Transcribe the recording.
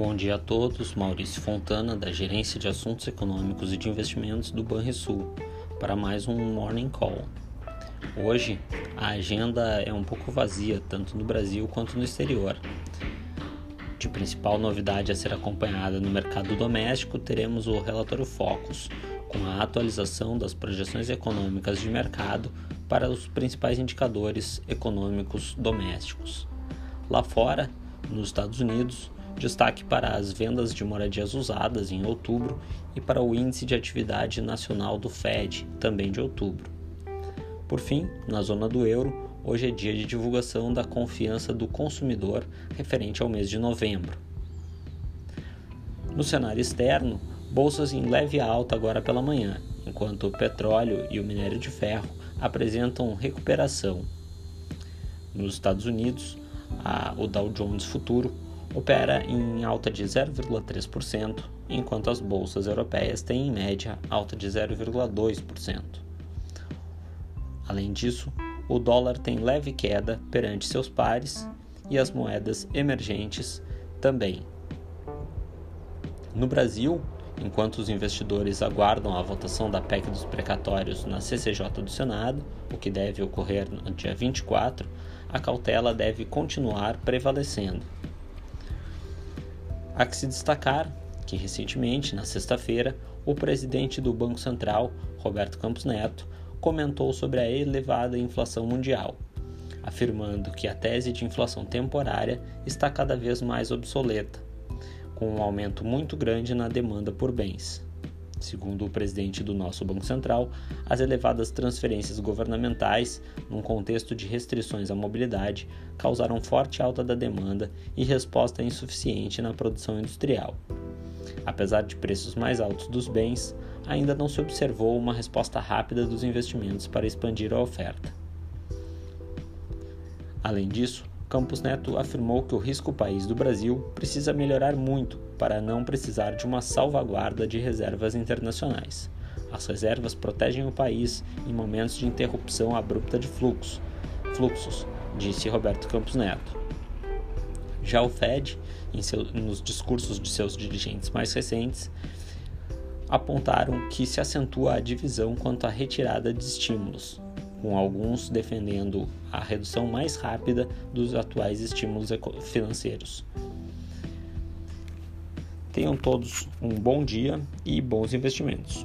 Bom dia a todos, Maurício Fontana, da Gerência de Assuntos Econômicos e de Investimentos do Banrisul, para mais um Morning Call. Hoje, a agenda é um pouco vazia, tanto no Brasil quanto no exterior. De principal novidade a ser acompanhada no mercado doméstico, teremos o relatório Focus, com a atualização das projeções econômicas de mercado para os principais indicadores econômicos domésticos. Lá fora, nos Estados Unidos, Destaque para as vendas de moradias usadas em outubro e para o Índice de Atividade Nacional do Fed, também de outubro. Por fim, na zona do euro, hoje é dia de divulgação da confiança do consumidor referente ao mês de novembro. No cenário externo, bolsas em leve alta agora pela manhã, enquanto o petróleo e o minério de ferro apresentam recuperação. Nos Estados Unidos, a, o Dow Jones Futuro opera em alta de 0,3%, enquanto as bolsas europeias têm em média alta de 0,2%. Além disso, o dólar tem leve queda perante seus pares e as moedas emergentes também. No Brasil, enquanto os investidores aguardam a votação da PEC dos precatórios na CCJ do Senado, o que deve ocorrer no dia 24, a cautela deve continuar prevalecendo. Há que se destacar que, recentemente, na sexta-feira, o presidente do Banco Central, Roberto Campos Neto, comentou sobre a elevada inflação mundial, afirmando que a tese de inflação temporária está cada vez mais obsoleta, com um aumento muito grande na demanda por bens. Segundo o presidente do nosso Banco Central, as elevadas transferências governamentais, num contexto de restrições à mobilidade, causaram forte alta da demanda e resposta insuficiente na produção industrial. Apesar de preços mais altos dos bens, ainda não se observou uma resposta rápida dos investimentos para expandir a oferta. Além disso, Campos Neto afirmou que o risco país do Brasil precisa melhorar muito para não precisar de uma salvaguarda de reservas internacionais. As reservas protegem o país em momentos de interrupção abrupta de fluxo, fluxos, disse Roberto Campos Neto. Já o Fed, seu, nos discursos de seus dirigentes mais recentes, apontaram que se acentua a divisão quanto à retirada de estímulos, com alguns defendendo a redução mais rápida dos atuais estímulos financeiros. Tenham todos um bom dia e bons investimentos.